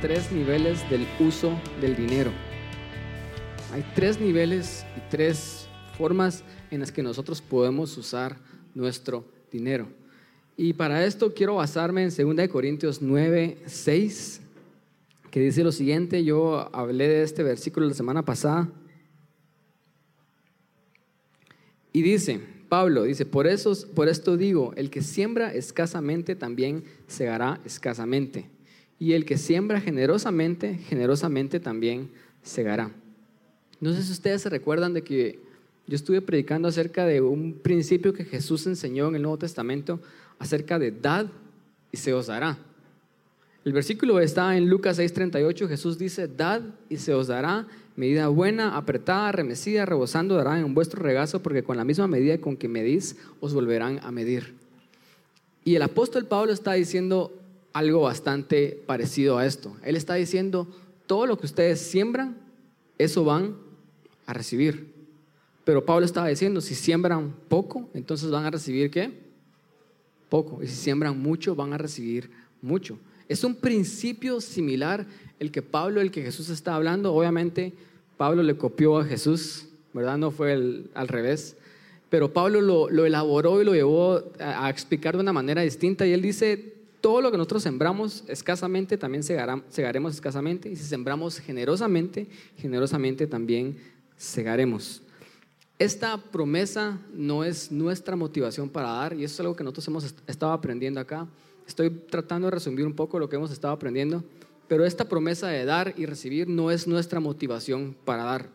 tres niveles del uso del dinero. Hay tres niveles y tres formas en las que nosotros podemos usar nuestro dinero. Y para esto quiero basarme en 2 Corintios 9, 6, que dice lo siguiente, yo hablé de este versículo la semana pasada, y dice, Pablo dice, por, eso, por esto digo, el que siembra escasamente también segará escasamente. Y el que siembra generosamente, generosamente también segará. No sé si ustedes se recuerdan de que yo estuve predicando acerca de un principio que Jesús enseñó en el Nuevo Testamento acerca de dad y se os dará. El versículo está en Lucas 6:38, Jesús dice, dad y se os dará medida buena, apretada, remecida, rebosando darán en vuestro regazo, porque con la misma medida con que medís, os volverán a medir. Y el apóstol Pablo está diciendo algo bastante parecido a esto. Él está diciendo, todo lo que ustedes siembran, eso van a recibir. Pero Pablo estaba diciendo, si siembran poco, entonces van a recibir qué? Poco. Y si siembran mucho, van a recibir mucho. Es un principio similar el que Pablo, el que Jesús está hablando. Obviamente, Pablo le copió a Jesús, ¿verdad? No fue al revés. Pero Pablo lo, elaboró y lo llevó a, explicar de una manera distinta. Y él dice, todo lo que nosotros sembramos escasamente, también segaremos escasamente. Y si sembramos generosamente, generosamente también segaremos. Esta promesa no es nuestra motivación para dar, y eso es algo que nosotros hemos estado aprendiendo acá. Estoy tratando de resumir un poco lo que hemos estado aprendiendo. Pero esta promesa de dar y recibir no es nuestra motivación para dar.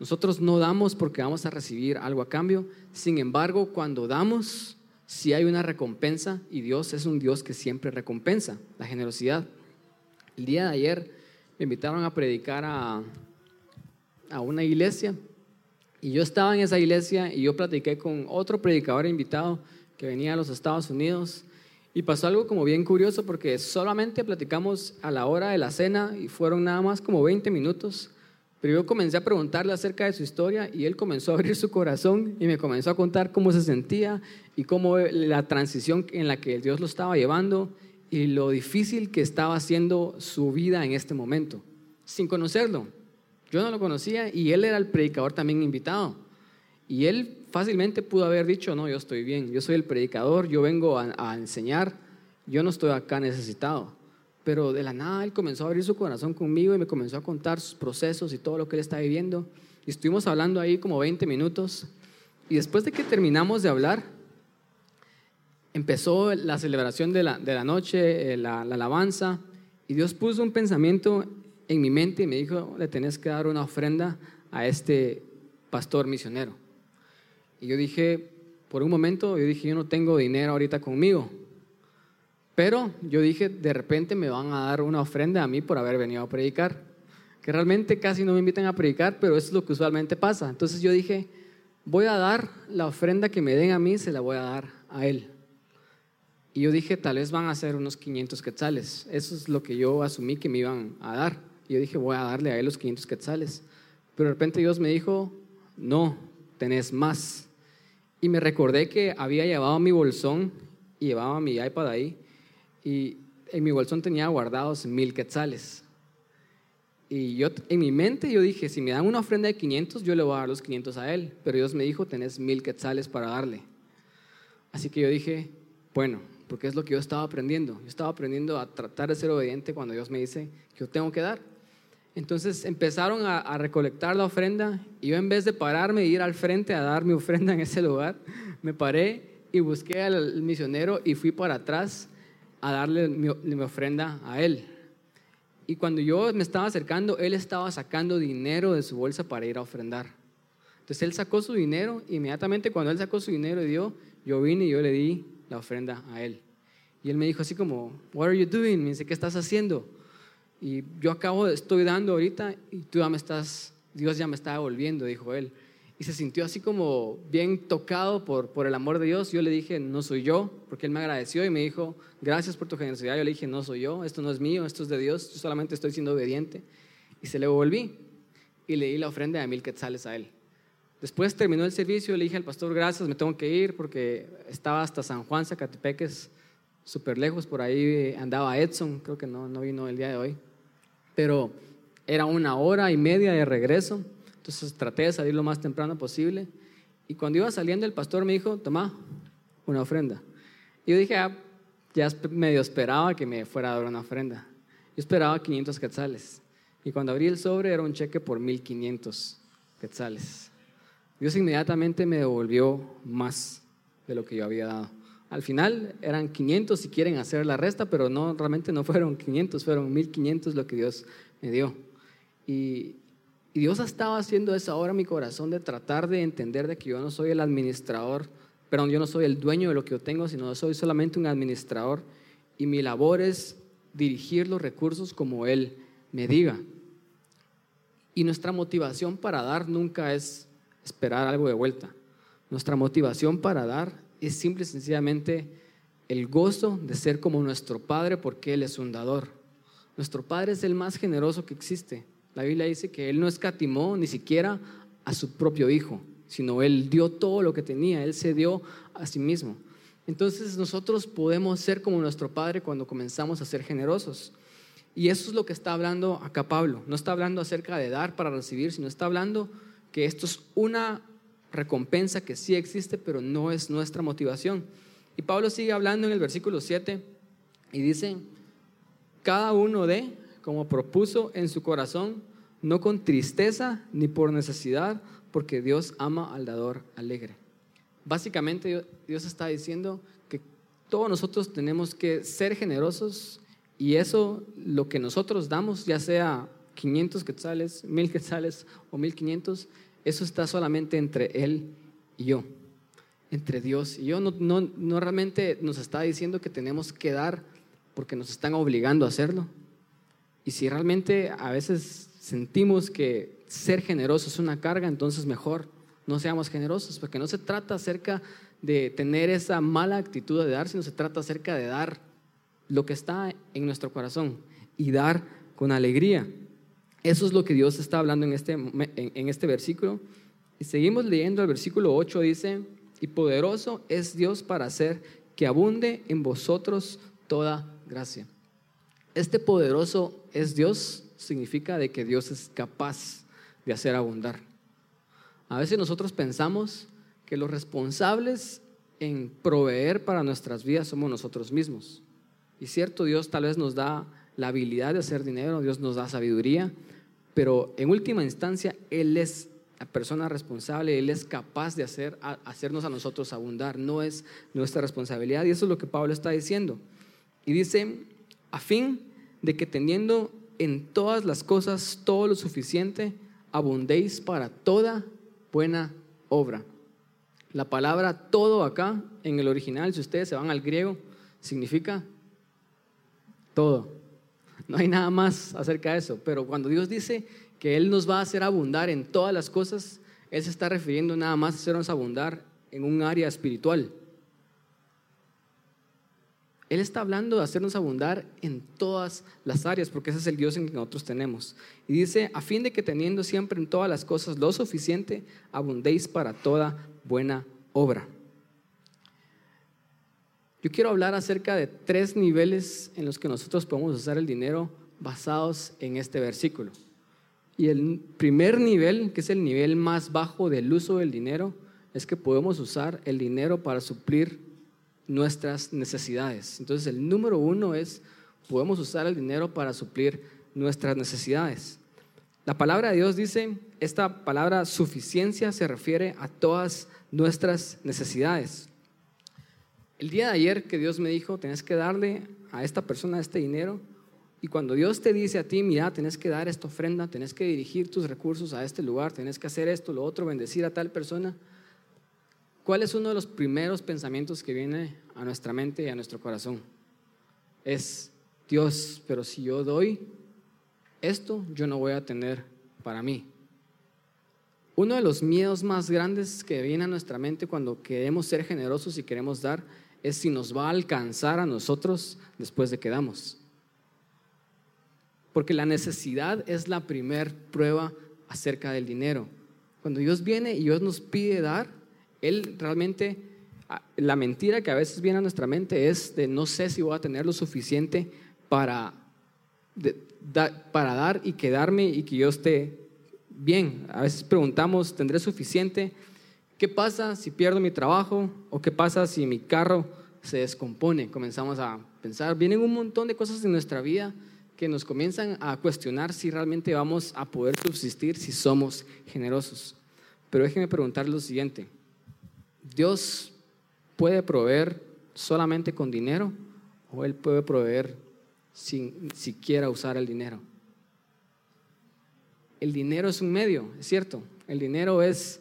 Nosotros no damos porque vamos a recibir algo a cambio. Sin embargo, cuando damos, sí hay una recompensa y Dios es un Dios que siempre recompensa la generosidad. El día de ayer me invitaron a predicar a, a una iglesia y yo estaba en esa iglesia y yo platiqué con otro predicador invitado que venía a los Estados Unidos y pasó algo como bien curioso porque solamente platicamos a la hora de la cena y fueron nada más como 20 minutos. Pero yo comencé a preguntarle acerca de su historia y él comenzó a abrir su corazón y me comenzó a contar cómo se sentía y cómo la transición en la que Dios lo estaba llevando y lo difícil que estaba haciendo su vida en este momento, sin conocerlo. Yo no lo conocía y él era el predicador también invitado. Y él fácilmente pudo haber dicho, no, yo estoy bien, yo soy el predicador, yo vengo a, enseñar, yo no estoy acá necesitado. Pero de la nada él comenzó a abrir su corazón conmigo y me comenzó a contar sus procesos y todo lo que él está viviendo. Y estuvimos hablando ahí como 20 minutos. Y después de que terminamos de hablar, empezó la celebración de la, de la noche, eh, la, la, alabanza, y Dios puso un pensamiento en mi mente y me dijo, le tenés que dar una ofrenda a este pastor misionero. Y yo dije, por un momento, yo dije, yo no tengo dinero ahorita conmigo. Pero yo dije, de repente me van a dar una ofrenda a mí por haber venido a predicar. Que realmente casi no me invitan a predicar, pero eso es lo que usualmente pasa. Entonces yo dije, voy a dar la ofrenda que me den a mí, se la voy a dar a él. Y yo dije, tal vez van a ser unos 500 quetzales. Eso es lo que yo asumí que me iban a dar. Y yo dije, voy a darle a él los 500 quetzales. Pero de repente Dios me dijo, no, tenés más. Y me recordé que había llevado mi bolsón y llevaba mi iPad ahí. Y en mi bolsón tenía guardados mil quetzales. Y yo, en mi mente yo dije, si me dan una ofrenda de 500, yo le voy a dar los 500 a él. Pero Dios me dijo, tenés mil quetzales para darle. Así que yo dije, bueno, porque es lo que yo estaba aprendiendo. Yo estaba aprendiendo a tratar de ser obediente cuando Dios me dice que yo tengo que dar. Entonces empezaron a, recolectar la ofrenda y yo en vez de pararme e ir al frente a dar mi ofrenda en ese lugar, me paré y busqué al misionero y fui para atrás a darle mi, mi ofrenda a él. Y cuando yo me estaba acercando, él estaba sacando dinero de su bolsa para ir a ofrendar. Entonces él sacó su dinero, inmediatamente cuando él sacó su dinero y dio, yo vine y yo le di la ofrenda a él. Y él me dijo así como, What are you doing? Me dice, ¿qué estás haciendo? Y yo acabo, estoy dando ahorita y tú ya me estás, Dios ya me está devolviendo, dijo él. Y se sintió así como bien tocado por, por el amor de Dios. Yo le dije, no soy yo, porque él me agradeció y me dijo, gracias por tu generosidad. Yo le dije, no soy yo, esto no es mío, esto es de Dios, yo solamente estoy siendo obediente. Y se le volví y le di la ofrenda de mil quetzales a él. Después terminó el servicio, le dije al pastor, gracias, me tengo que ir porque estaba hasta San Juan, Zacatepeques, súper lejos, por ahí andaba Edson, creo que no, no vino el día de hoy, pero era una hora y media de regreso, entonces traté de salir lo más temprano posible. Y cuando iba saliendo, el pastor me dijo, toma una ofrenda. Y yo dije, ah, ya medio esperaba que me fuera a dar una ofrenda. Yo esperaba 500 quetzales. Y cuando abrí el sobre era un cheque por 1500 quetzales. Dios inmediatamente me devolvió más de lo que yo había dado. Al final eran 500 si quieren hacer la resta, pero no, realmente no fueron 500, fueron 1500 lo que Dios me dio. Y, y Dios estaba haciendo eso ahora en mi corazón de tratar de entender de que yo no soy el administrador, perdón, yo no soy el dueño de lo que yo tengo, sino soy solamente un administrador y mi labor es dirigir los recursos como Él me diga. Y nuestra motivación para dar nunca es esperar algo de vuelta. Nuestra motivación para dar es simple y sencillamente el gozo de ser como nuestro Padre porque Él es un dador. Nuestro Padre es el más generoso que existe. La Biblia dice que Él no escatimó ni siquiera a su propio Hijo, sino Él dio todo lo que tenía, Él se dio a sí mismo. Entonces nosotros podemos ser como nuestro Padre cuando comenzamos a ser generosos. Y eso es lo que está hablando acá Pablo. No está hablando acerca de dar para recibir, sino está hablando que esto es una recompensa que sí existe, pero no es nuestra motivación. Y Pablo sigue hablando en el versículo 7 y dice, cada uno de, como propuso en su corazón, no con tristeza ni por necesidad, porque Dios ama al dador alegre. Básicamente Dios está diciendo que todos nosotros tenemos que ser generosos y eso, lo que nosotros damos, ya sea 500 quetzales, 1000 quetzales o 1500, eso está solamente entre Él y yo, entre Dios y yo. No, no, no realmente nos está diciendo que tenemos que dar porque nos están obligando a hacerlo. Y si realmente a veces sentimos que ser generoso es una carga, entonces mejor no seamos generosos, porque no se trata acerca de tener esa mala actitud de dar, sino se trata acerca de dar lo que está en nuestro corazón y dar con alegría. Eso es lo que Dios está hablando en este, en, este versículo. Y seguimos leyendo el versículo 8, dice, y poderoso es Dios para hacer que abunde en vosotros toda gracia. Este poderoso es Dios significa de que Dios es capaz de hacer abundar. A veces nosotros pensamos que los responsables en proveer para nuestras vidas somos nosotros mismos. Y cierto, Dios tal vez nos da la habilidad de hacer dinero, Dios nos da sabiduría, pero en última instancia Él es la persona responsable, Él es capaz de hacer, hacernos a nosotros abundar, no es nuestra responsabilidad. Y eso es lo que Pablo está diciendo. Y dice, a fin de que teniendo en todas las cosas todo lo suficiente, abundéis para toda buena obra. La palabra todo acá, en el original, si ustedes se van al griego, significa todo. No hay nada más acerca de eso. Pero cuando Dios dice que Él nos va a hacer abundar en todas las cosas, Él se está refiriendo nada más a hacernos abundar en un área espiritual. Él está hablando de hacernos abundar en todas las áreas, porque ese es el Dios en que nosotros tenemos. Y dice, a fin de que teniendo siempre en todas las cosas lo suficiente, abundéis para toda buena obra. Yo quiero hablar acerca de tres niveles en los que nosotros podemos usar el dinero basados en este versículo. Y el primer nivel, que es el nivel más bajo del uso del dinero, es que podemos usar el dinero para suplir nuestras necesidades. Entonces el número uno es, podemos usar el dinero para suplir nuestras necesidades. La palabra de Dios dice, esta palabra suficiencia se refiere a todas nuestras necesidades. El día de ayer que Dios me dijo, tenés que darle a esta persona este dinero. Y cuando Dios te dice a ti, mira, tenés que dar esta ofrenda, tenés que dirigir tus recursos a este lugar, tenés que hacer esto, lo otro, bendecir a tal persona. ¿Cuál es uno de los primeros pensamientos que viene a nuestra mente y a nuestro corazón? Es, Dios, pero si yo doy esto, yo no voy a tener para mí. Uno de los miedos más grandes que viene a nuestra mente cuando queremos ser generosos y queremos dar es si nos va a alcanzar a nosotros después de que damos. Porque la necesidad es la primer prueba acerca del dinero. Cuando Dios viene y Dios nos pide dar, Él realmente la mentira que a veces viene a nuestra mente es de no sé si voy a tener lo suficiente para, para dar y quedarme y que yo esté bien. A veces preguntamos, ¿tendré suficiente? ¿Qué pasa si pierdo mi trabajo? ¿O qué pasa si mi carro se descompone? Comenzamos a pensar, vienen un montón de cosas en nuestra vida que nos comienzan a cuestionar si realmente vamos a poder subsistir si somos generosos. Pero déjenme preguntar lo siguiente. ¿Dios puede proveer solamente con dinero o Él puede proveer sin siquiera usar el dinero? El dinero es un medio, es cierto. El dinero es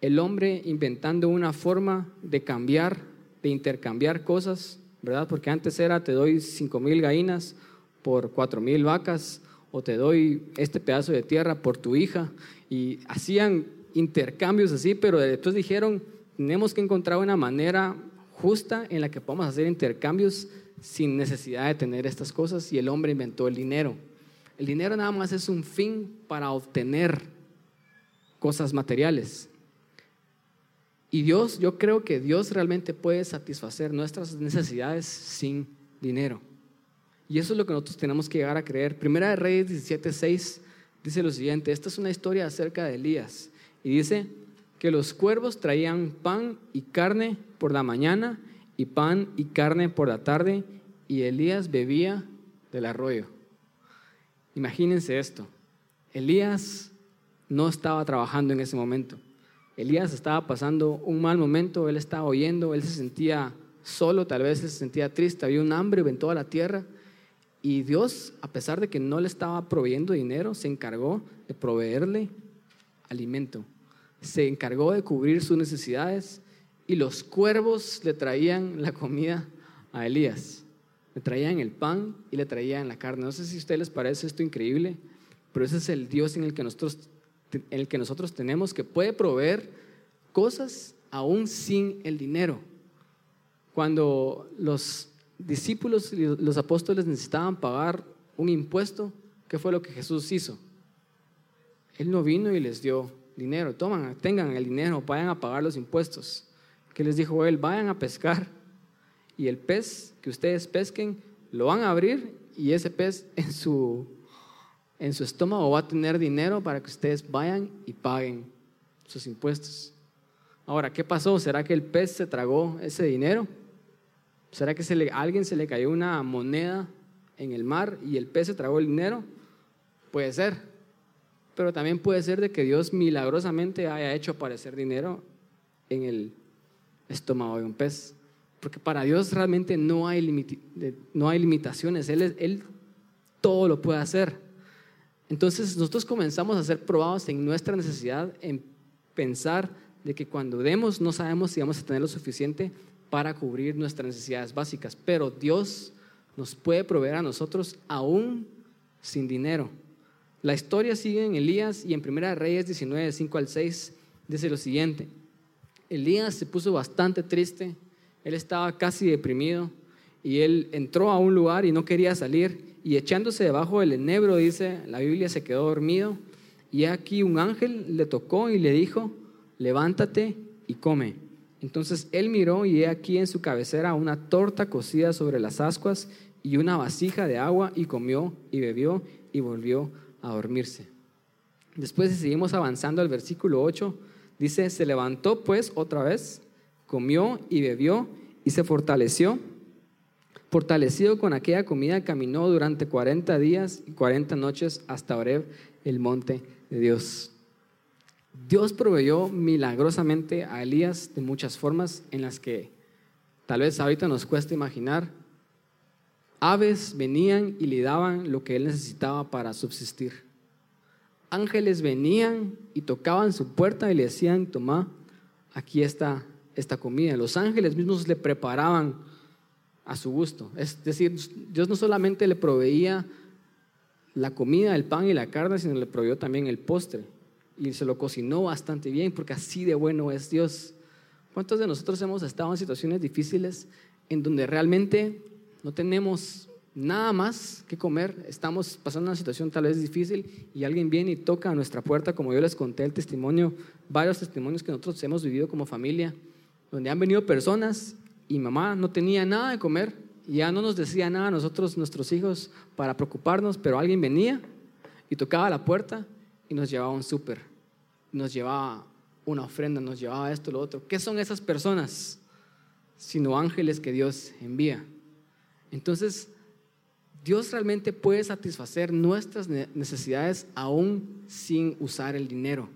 el hombre inventando una forma de cambiar, de intercambiar cosas, ¿verdad? Porque antes era te doy cinco mil gallinas por cuatro mil vacas o te doy este pedazo de tierra por tu hija y hacían intercambios así, pero después dijeron tenemos que encontrar una manera justa en la que podamos hacer intercambios sin necesidad de tener estas cosas y el hombre inventó el dinero. El dinero nada más es un fin para obtener cosas materiales. Y Dios, yo creo que Dios realmente puede satisfacer nuestras necesidades sin dinero. Y eso es lo que nosotros tenemos que llegar a creer. Primera de Reyes 17:6 dice lo siguiente, esta es una historia acerca de Elías y dice, que los cuervos traían pan y carne por la mañana y pan y carne por la tarde y Elías bebía del arroyo. Imagínense esto. Elías no estaba trabajando en ese momento. Elías estaba pasando un mal momento, él estaba oyendo, él se sentía solo, tal vez se sentía triste, había un hambre en toda la tierra. Y Dios, a pesar de que no le estaba proveyendo dinero, se encargó de proveerle alimento se encargó de cubrir sus necesidades y los cuervos le traían la comida a Elías. Le traían el pan y le traían la carne. No sé si a ustedes les parece esto increíble, pero ese es el Dios en el que nosotros, en el que nosotros tenemos que puede proveer cosas aún sin el dinero. Cuando los discípulos y los apóstoles necesitaban pagar un impuesto, ¿qué fue lo que Jesús hizo? Él no vino y les dio dinero, toman, tengan el dinero, vayan a pagar los impuestos. ¿Qué les dijo él? Vayan a pescar y el pez que ustedes pesquen lo van a abrir y ese pez en su, en su estómago va a tener dinero para que ustedes vayan y paguen sus impuestos. Ahora, ¿qué pasó? ¿Será que el pez se tragó ese dinero? ¿Será que se alguien se le cayó una moneda en el mar y el pez se tragó el dinero? Puede ser pero también puede ser de que Dios milagrosamente haya hecho aparecer dinero en el estómago de un pez. Porque para Dios realmente no hay, no hay limitaciones, él, él todo lo puede hacer. Entonces nosotros comenzamos a ser probados en nuestra necesidad, en pensar de que cuando demos no sabemos si vamos a tener lo suficiente para cubrir nuestras necesidades básicas, pero Dios nos puede proveer a nosotros aún sin dinero. La historia sigue en Elías y en Primera Reyes 19, 5 al 6 dice lo siguiente. Elías se puso bastante triste, él estaba casi deprimido y él entró a un lugar y no quería salir y echándose debajo del enebro, dice, la Biblia se quedó dormido y aquí un ángel le tocó y le dijo, levántate y come. Entonces él miró y he aquí en su cabecera una torta cocida sobre las ascuas y una vasija de agua y comió y bebió y volvió a dormirse. Después, si seguimos avanzando al versículo 8, dice, se levantó pues otra vez, comió y bebió y se fortaleció. Fortalecido con aquella comida, caminó durante 40 días y 40 noches hasta Oreb, el monte de Dios. Dios proveyó milagrosamente a Elías de muchas formas en las que tal vez ahorita nos cuesta imaginar, Aves venían y le daban lo que él necesitaba para subsistir. Ángeles venían y tocaban su puerta y le decían, toma, aquí está esta comida. Los ángeles mismos le preparaban a su gusto. Es decir, Dios no solamente le proveía la comida, el pan y la carne, sino le proveyó también el postre. Y se lo cocinó bastante bien, porque así de bueno es Dios. ¿Cuántos de nosotros hemos estado en situaciones difíciles en donde realmente no tenemos nada más que comer, estamos pasando una situación tal vez difícil y alguien viene y toca a nuestra puerta, como yo les conté el testimonio, varios testimonios que nosotros hemos vivido como familia, donde han venido personas y mamá no tenía nada de comer ya no nos decía nada a nosotros, nuestros hijos, para preocuparnos, pero alguien venía y tocaba la puerta y nos llevaba un súper, nos llevaba una ofrenda, nos llevaba esto, lo otro. ¿Qué son esas personas? Sino ángeles que Dios envía. Entonces, Dios realmente puede satisfacer nuestras necesidades aún sin usar el dinero.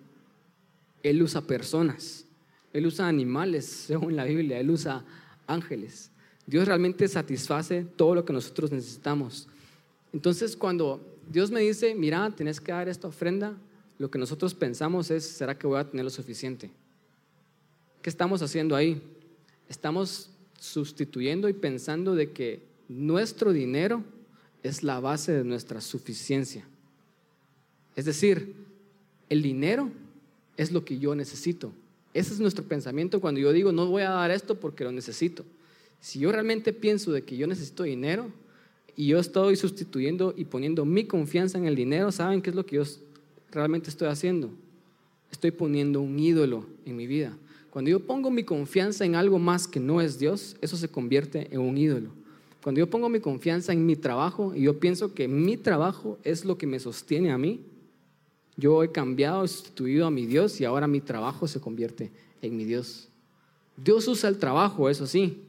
Él usa personas, Él usa animales, según la Biblia, Él usa ángeles. Dios realmente satisface todo lo que nosotros necesitamos. Entonces, cuando Dios me dice, mira, tienes que dar esta ofrenda, lo que nosotros pensamos es, ¿será que voy a tener lo suficiente? ¿Qué estamos haciendo ahí? Estamos sustituyendo y pensando de que nuestro dinero es la base de nuestra suficiencia. Es decir, el dinero es lo que yo necesito. Ese es nuestro pensamiento cuando yo digo, no voy a dar esto porque lo necesito. Si yo realmente pienso de que yo necesito dinero y yo estoy sustituyendo y poniendo mi confianza en el dinero, ¿saben qué es lo que yo realmente estoy haciendo? Estoy poniendo un ídolo en mi vida. Cuando yo pongo mi confianza en algo más que no es Dios, eso se convierte en un ídolo. Cuando yo pongo mi confianza en mi trabajo y yo pienso que mi trabajo es lo que me sostiene a mí, yo he cambiado, sustituido a mi Dios y ahora mi trabajo se convierte en mi Dios. Dios usa el trabajo, eso sí,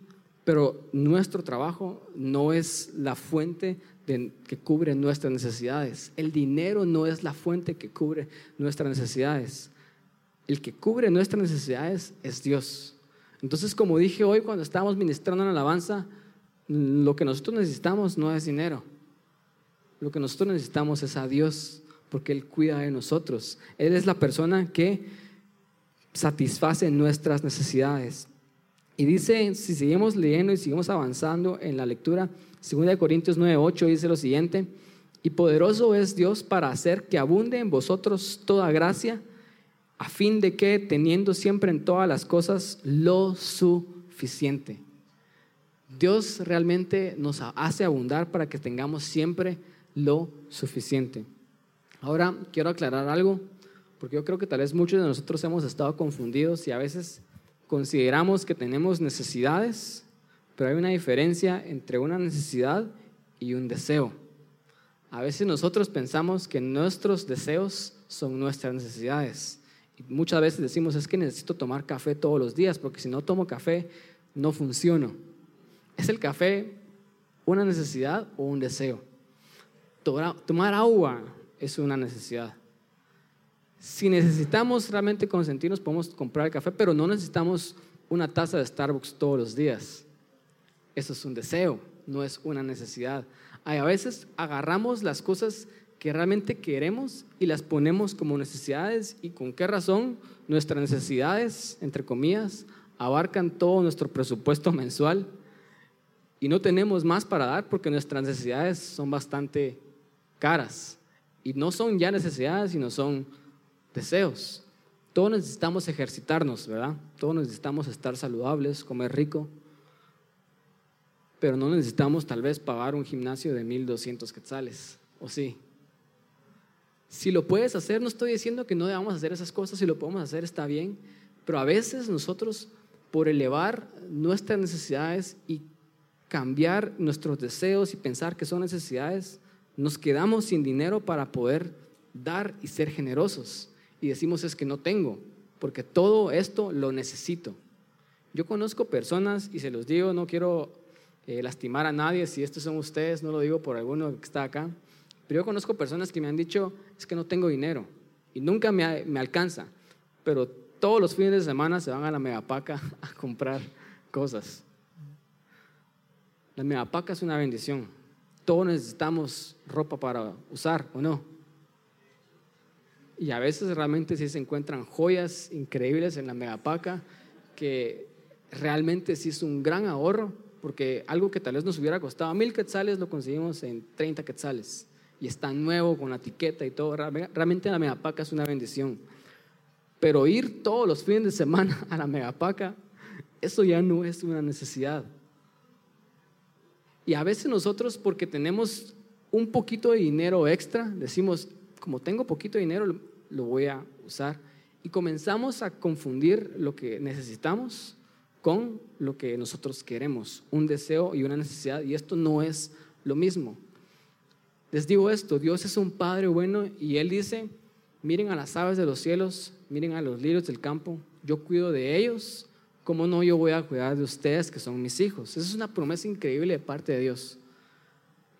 pero nuestro trabajo no es la fuente que cubre nuestras necesidades. El dinero no es la fuente que cubre nuestras necesidades. El que cubre nuestras necesidades es Dios. Entonces, como dije hoy cuando estábamos ministrando en alabanza, lo que nosotros necesitamos no es dinero. Lo que nosotros necesitamos es a Dios, porque Él cuida de nosotros. Él es la persona que satisface nuestras necesidades. Y dice, si seguimos leyendo y seguimos avanzando en la lectura, 2 Corintios 9:8 dice lo siguiente, y poderoso es Dios para hacer que abunde en vosotros toda gracia, a fin de que, teniendo siempre en todas las cosas lo suficiente, Dios realmente nos hace abundar para que tengamos siempre lo suficiente. Ahora quiero aclarar algo, porque yo creo que tal vez muchos de nosotros hemos estado confundidos y a veces consideramos que tenemos necesidades, pero hay una diferencia entre una necesidad y un deseo. A veces nosotros pensamos que nuestros deseos son nuestras necesidades. Y muchas veces decimos, es que necesito tomar café todos los días, porque si no tomo café, no funciono. ¿Es el café una necesidad o un deseo? Tomar agua es una necesidad. Si necesitamos realmente consentirnos, podemos comprar café, pero no necesitamos una taza de Starbucks todos los días. Eso es un deseo, no es una necesidad. A veces agarramos las cosas que realmente queremos y las ponemos como necesidades y con qué razón nuestras necesidades, entre comillas, abarcan todo nuestro presupuesto mensual y no tenemos más para dar porque nuestras necesidades son bastante caras. Y no son ya necesidades, sino son deseos. Todos necesitamos ejercitarnos, ¿verdad? Todos necesitamos estar saludables, comer rico, pero no necesitamos tal vez pagar un gimnasio de 1200 quetzales, ¿o sí? Si lo puedes hacer, no estoy diciendo que no debamos hacer esas cosas, si lo podemos hacer está bien, pero a veces nosotros, por elevar nuestras necesidades y cambiar nuestros deseos y pensar que son necesidades, nos quedamos sin dinero para poder dar y ser generosos. Y decimos es que no tengo, porque todo esto lo necesito. Yo conozco personas, y se los digo, no quiero eh, lastimar a nadie, si estos son ustedes, no lo digo por alguno que está acá, pero yo conozco personas que me han dicho, es que no tengo dinero, y nunca me, me alcanza, pero todos los fines de semana se van a la megapaca a comprar cosas. La megapaca es una bendición. Todos necesitamos ropa para usar, ¿o no? Y a veces realmente sí se encuentran joyas increíbles en la megapaca que realmente sí es un gran ahorro, porque algo que tal vez nos hubiera costado mil quetzales lo conseguimos en 30 quetzales. Y está nuevo con la etiqueta y todo. Realmente la megapaca es una bendición. Pero ir todos los fines de semana a la megapaca, eso ya no es una necesidad. Y a veces nosotros, porque tenemos un poquito de dinero extra, decimos, como tengo poquito dinero, lo voy a usar. Y comenzamos a confundir lo que necesitamos con lo que nosotros queremos, un deseo y una necesidad, y esto no es lo mismo. Les digo esto, Dios es un Padre bueno y Él dice, miren a las aves de los cielos, miren a los lirios del campo, yo cuido de ellos, ¿cómo no yo voy a cuidar de ustedes que son mis hijos? Esa es una promesa increíble de parte de Dios.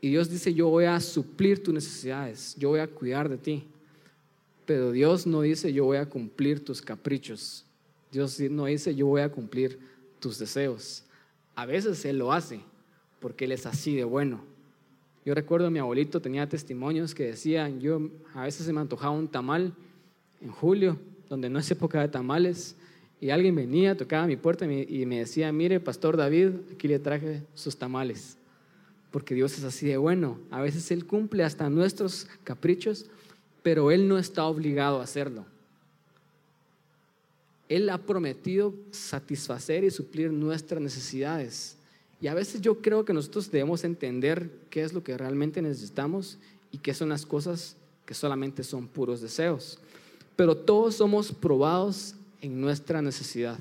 Y Dios dice, yo voy a suplir tus necesidades, yo voy a cuidar de ti. Pero Dios no dice, yo voy a cumplir tus caprichos. Dios no dice, yo voy a cumplir tus deseos. A veces Él lo hace, porque Él es así de bueno. Yo recuerdo a mi abuelito tenía testimonios que decían, yo a veces se me antojaba un tamal en julio, donde no es época de tamales, y alguien venía, tocaba mi puerta y me decía, mire, Pastor David, aquí le traje sus tamales porque Dios es así de bueno. A veces Él cumple hasta nuestros caprichos, pero Él no está obligado a hacerlo. Él ha prometido satisfacer y suplir nuestras necesidades. Y a veces yo creo que nosotros debemos entender qué es lo que realmente necesitamos y qué son las cosas que solamente son puros deseos. Pero todos somos probados en nuestra necesidad.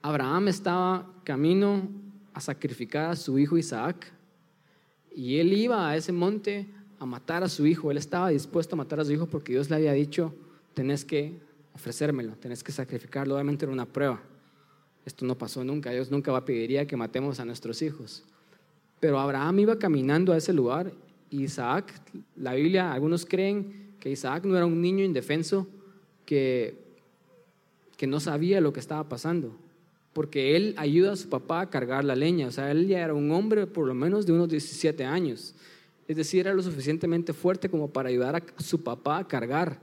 Abraham estaba camino a sacrificar a su hijo Isaac. Y él iba a ese monte a matar a su hijo. Él estaba dispuesto a matar a su hijo porque Dios le había dicho, tenés que ofrecérmelo, tenés que sacrificarlo. Obviamente era una prueba. Esto no pasó nunca. Dios nunca va a pediría que matemos a nuestros hijos. Pero Abraham iba caminando a ese lugar y Isaac, la Biblia, algunos creen que Isaac no era un niño indefenso que, que no sabía lo que estaba pasando porque él ayuda a su papá a cargar la leña. O sea, él ya era un hombre por lo menos de unos 17 años. Es decir, era lo suficientemente fuerte como para ayudar a su papá a cargar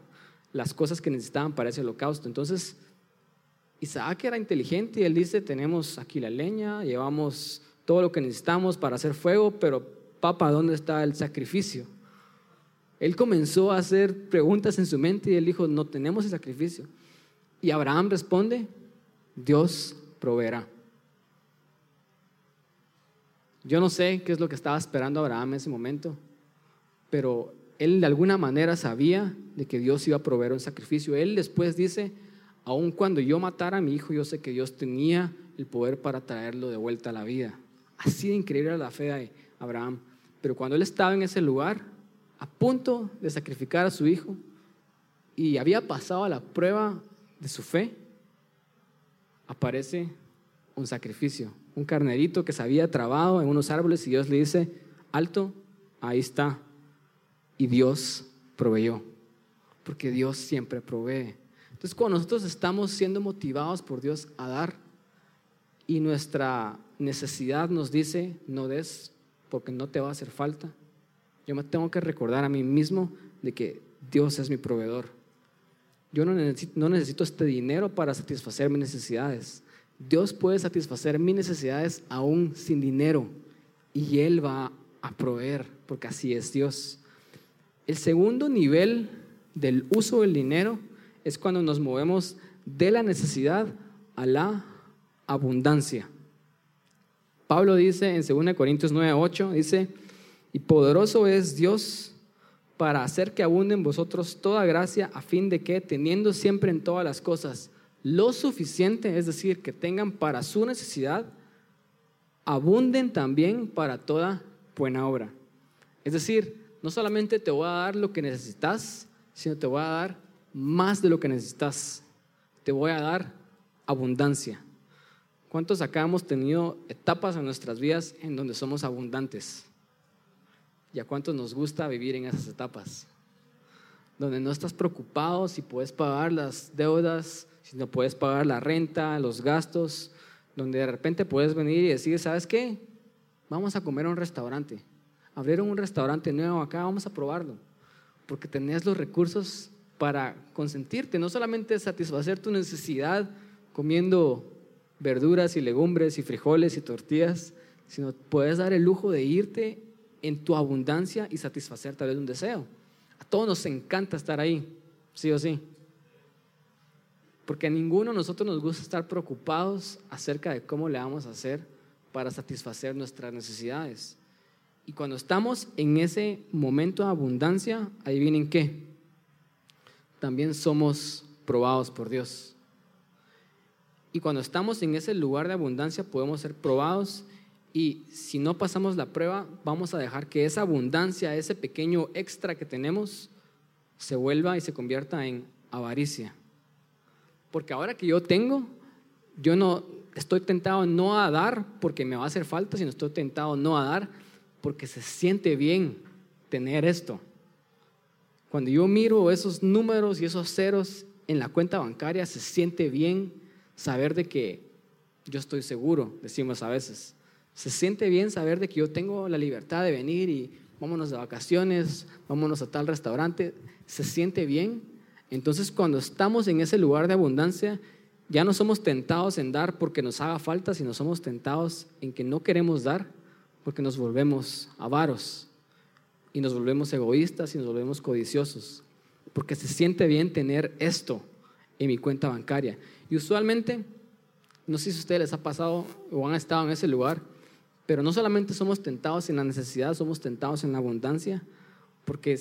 las cosas que necesitaban para ese holocausto. Entonces, Isaac era inteligente y él dice, tenemos aquí la leña, llevamos todo lo que necesitamos para hacer fuego, pero papá, ¿dónde está el sacrificio? Él comenzó a hacer preguntas en su mente y él dijo, no tenemos el sacrificio. Y Abraham responde, Dios proveerá. Yo no sé qué es lo que estaba esperando Abraham en ese momento, pero él de alguna manera sabía de que Dios iba a proveer un sacrificio. Él después dice, aun cuando yo matara a mi hijo, yo sé que Dios tenía el poder para traerlo de vuelta a la vida. Así de increíble la fe de Abraham. Pero cuando él estaba en ese lugar, a punto de sacrificar a su hijo, y había pasado a la prueba de su fe, aparece un sacrificio, un carnerito que se había trabado en unos árboles y Dios le dice, alto, ahí está. Y Dios proveyó, porque Dios siempre provee. Entonces, cuando nosotros estamos siendo motivados por Dios a dar y nuestra necesidad nos dice, no des porque no te va a hacer falta, yo me tengo que recordar a mí mismo de que Dios es mi proveedor yo no necesito, este dinero para satisfacer mis necesidades. Dios puede satisfacer mis necesidades aún sin dinero y Él va a proveer, porque así es Dios. El segundo nivel del uso del dinero es cuando nos movemos de la necesidad a la abundancia. Pablo dice en 2 Corintios 9, 8, dice, y poderoso es Dios para hacer que abunde en vosotros toda gracia, a fin de que, teniendo siempre en todas las cosas lo suficiente, es decir, que tengan para su necesidad, abunden también para toda buena obra. Es decir, no solamente te voy a dar lo que necesitas, sino te voy a dar más de lo que necesitas. Te voy a dar abundancia. ¿Cuántos acá hemos tenido etapas en nuestras vidas en donde somos abundantes? ¿Y a cuántos nos gusta vivir en esas etapas? Donde no estás preocupado si puedes pagar las deudas, si no puedes pagar la renta, los gastos, donde de repente puedes venir y decir, ¿sabes qué? Vamos a comer a un restaurante. Abrieron un restaurante nuevo acá, vamos a probarlo. Porque tenés los recursos para consentirte, no solamente satisfacer tu necesidad comiendo verduras y legumbres y frijoles y tortillas, sino puedes dar el lujo de irte en tu abundancia y satisfacer tal vez un deseo. A todos nos encanta estar ahí, sí o sí. Porque a ninguno de nosotros nos gusta estar preocupados acerca de cómo le vamos a hacer para satisfacer nuestras necesidades. Y cuando estamos en ese momento de abundancia, ahí vienen qué? También somos probados por Dios. Y cuando estamos en ese lugar de abundancia podemos ser probados y si no pasamos la prueba vamos a dejar que esa abundancia, ese pequeño extra que tenemos, se vuelva y se convierta en avaricia. Porque ahora que yo tengo, yo no estoy tentado no a dar porque me va a hacer falta, sino estoy tentado no a dar porque se siente bien tener esto. Cuando yo miro esos números y esos ceros en la cuenta bancaria, se siente bien saber de que yo estoy seguro, decimos a veces. Se siente bien saber de que yo tengo la libertad de venir y vámonos de vacaciones, vámonos a tal restaurante. Se siente bien. Entonces cuando estamos en ese lugar de abundancia, ya no somos tentados en dar porque nos haga falta, sino somos tentados en que no queremos dar porque nos volvemos avaros y nos volvemos egoístas y nos volvemos codiciosos, porque se siente bien tener esto en mi cuenta bancaria. Y usualmente, no sé si a ustedes les ha pasado o han estado en ese lugar, pero no solamente somos tentados en la necesidad, somos tentados en la abundancia, porque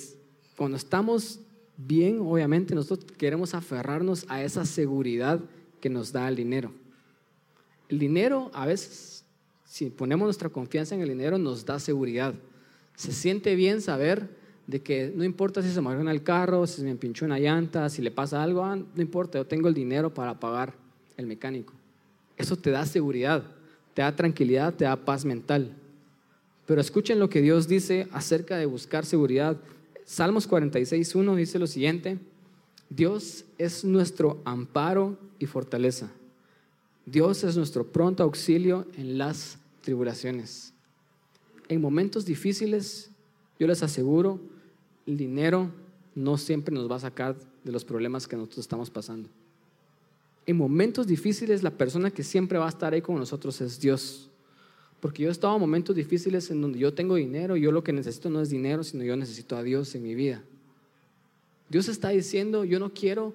cuando estamos bien, obviamente nosotros queremos aferrarnos a esa seguridad que nos da el dinero. El dinero a veces, si ponemos nuestra confianza en el dinero, nos da seguridad. Se siente bien saber de que no importa si se me en el carro, si se me pinchó una llanta, si le pasa algo, ah, no importa, yo tengo el dinero para pagar el mecánico. Eso te da seguridad, te da tranquilidad, te da paz mental. Pero escuchen lo que Dios dice acerca de buscar seguridad. Salmos 46.1 dice lo siguiente, Dios es nuestro amparo y fortaleza. Dios es nuestro pronto auxilio en las tribulaciones en momentos difíciles, yo les aseguro, el dinero no siempre nos va a sacar de los problemas que nosotros estamos pasando. En momentos difíciles, la persona que siempre va a estar ahí con nosotros es Dios. Porque yo he estado en momentos difíciles en donde yo tengo dinero, y yo lo que necesito no es dinero, sino yo necesito a Dios en mi vida. Dios está diciendo, yo no quiero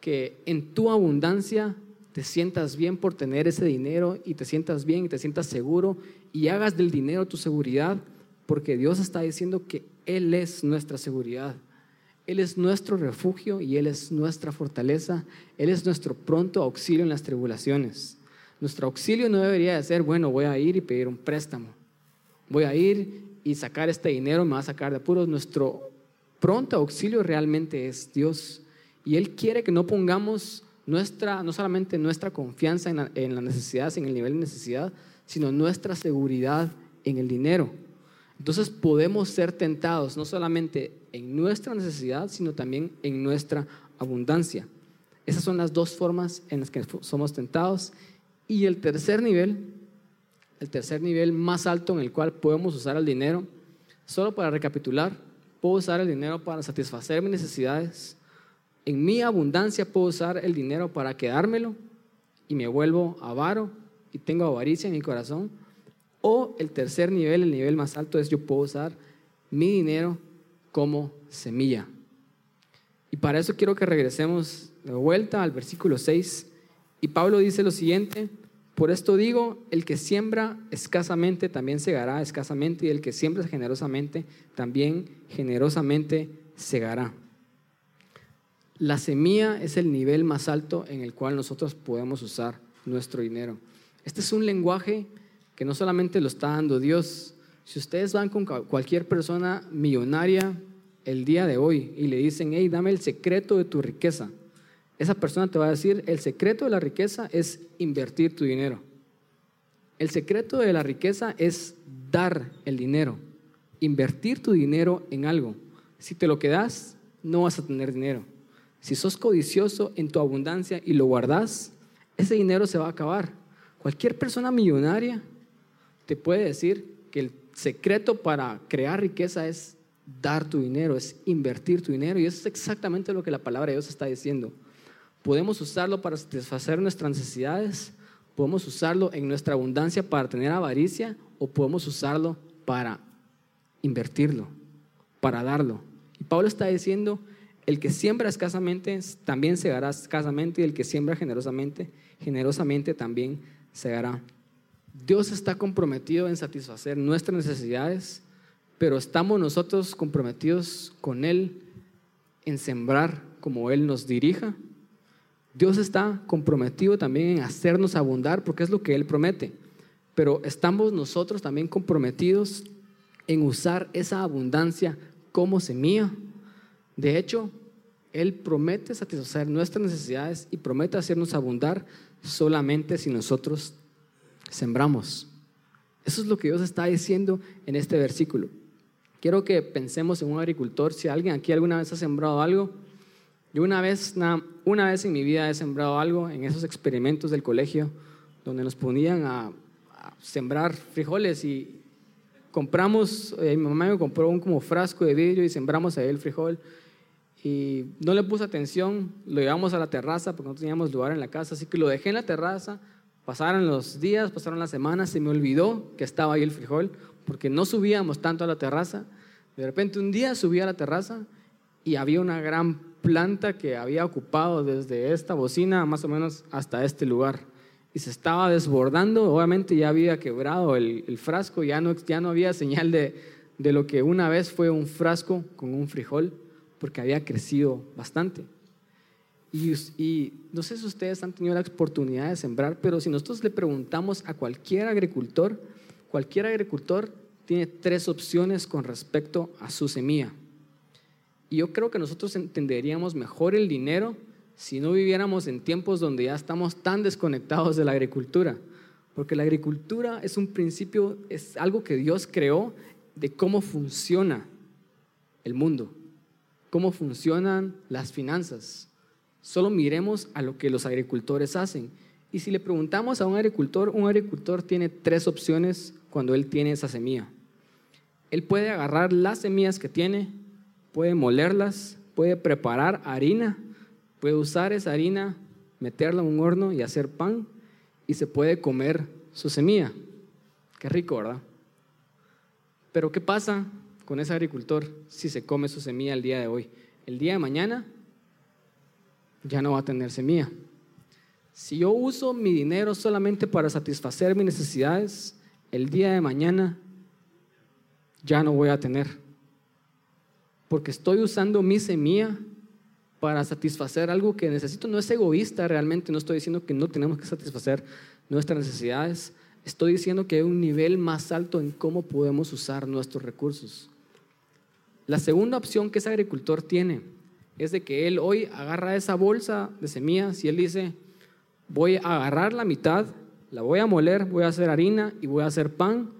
que en tu abundancia te sientas bien por tener ese dinero y te sientas bien y te sientas seguro y hagas del dinero tu seguridad, porque Dios está diciendo que Él es nuestra seguridad. Él es nuestro refugio y Él es nuestra fortaleza. Él es nuestro pronto auxilio en las tribulaciones. Nuestro auxilio no debería de ser, bueno, voy a ir y pedir un préstamo. Voy a ir y sacar este dinero, me va a sacar de apuros. Nuestro pronto auxilio realmente es Dios. Y Él quiere que no pongamos nuestra, no solamente nuestra confianza en la, en la necesidad, en el nivel de necesidad, sino nuestra seguridad en el dinero. Entonces podemos ser tentados no solamente en nuestra necesidad, sino también en nuestra abundancia. Esas son las dos formas en las que somos tentados. Y el tercer nivel, el tercer nivel más alto en el cual podemos usar el dinero, solo para recapitular, puedo usar el dinero para satisfacer mis necesidades. En mi abundancia puedo usar el dinero para quedármelo y me vuelvo avaro y tengo avaricia en mi corazón. O el tercer nivel, el nivel más alto, es yo puedo usar mi dinero como semilla. Y para eso quiero que regresemos de vuelta al versículo 6. Y Pablo dice lo siguiente, por esto digo, el que siembra escasamente también segará escasamente y el que siembra generosamente también generosamente segará. La semilla es el nivel más alto en el cual nosotros podemos usar nuestro dinero. Este es un lenguaje que no solamente lo está dando Dios. Si ustedes van con cualquier persona millonaria el día de hoy y le dicen, hey, dame el secreto de tu riqueza, esa persona te va a decir, el secreto de la riqueza es invertir tu dinero. El secreto de la riqueza es dar el dinero, invertir tu dinero en algo. Si te lo quedas, no vas a tener dinero. Si sos codicioso en tu abundancia y lo guardas, ese dinero se va a acabar. Cualquier persona millonaria te puede decir que el secreto para crear riqueza es dar tu dinero, es invertir tu dinero. Y eso es exactamente lo que la palabra de Dios está diciendo. Podemos usarlo para satisfacer nuestras necesidades, podemos usarlo en nuestra abundancia para tener avaricia o podemos usarlo para invertirlo, para darlo. Y Pablo está diciendo, el que siembra escasamente también segará escasamente y el que siembra generosamente, generosamente también hará. Dios está comprometido en satisfacer nuestras necesidades, pero estamos nosotros comprometidos con Él en sembrar como Él nos dirija. Dios está comprometido también en hacernos abundar porque es lo que Él promete. Pero estamos nosotros también comprometidos en usar esa abundancia como semilla. De hecho, Él promete satisfacer nuestras necesidades y promete hacernos abundar solamente si nosotros sembramos. Eso es lo que Dios está diciendo en este versículo. Quiero que pensemos en un agricultor. Si alguien aquí alguna vez ha sembrado algo, yo una vez, una vez en mi vida he sembrado algo en esos experimentos del colegio donde nos ponían a, sembrar frijoles y compramos, eh, mi mamá me compró un como frasco de vidrio y sembramos ahí el frijol y no le puse atención, lo llevamos a la terraza porque no teníamos lugar en la casa, así que lo dejé en la terraza, pasaron los días, pasaron las semanas, se me olvidó que estaba ahí el frijol porque no subíamos tanto a la terraza. De repente un día subí a la terraza y había una gran planta que había ocupado desde esta bocina más o menos hasta este lugar. Y se estaba desbordando, obviamente ya había quebrado el, frasco, ya no, ya no había señal de, de lo que una vez fue un frasco con un frijol, porque había crecido bastante. Y, no sé si ustedes han tenido la oportunidad de sembrar, pero si nosotros le preguntamos a cualquier agricultor, cualquier agricultor tiene tres opciones con respecto a su semilla. Y yo creo que nosotros entenderíamos mejor el dinero si no viviéramos en tiempos donde ya estamos tan desconectados de la agricultura. Porque la agricultura es un principio, es algo que Dios creó de cómo funciona el mundo, cómo funcionan las finanzas. Solo miremos a lo que los agricultores hacen. Y si le preguntamos a un agricultor, un agricultor tiene tres opciones cuando él tiene esa semilla. Él puede agarrar las semillas que tiene puede molerlas, puede preparar harina, puede usar esa harina, meterla en un horno y hacer pan y se puede comer su semilla. Qué rico, ¿verdad? Pero ¿qué pasa con ese agricultor si se come su semilla el día de hoy? El día de mañana ya no va a tener semilla. Si yo uso mi dinero solamente para satisfacer mis necesidades, el día de mañana ya no voy a tener porque estoy usando mi semilla para satisfacer algo que necesito. No es egoísta realmente, no estoy diciendo que no tenemos que satisfacer nuestras necesidades. Estoy diciendo que hay un nivel más alto en cómo podemos usar nuestros recursos. La segunda opción que ese agricultor tiene es de que él hoy agarra esa bolsa de semillas y él dice, voy a agarrar la mitad, la voy a moler, voy a hacer harina y voy a hacer pan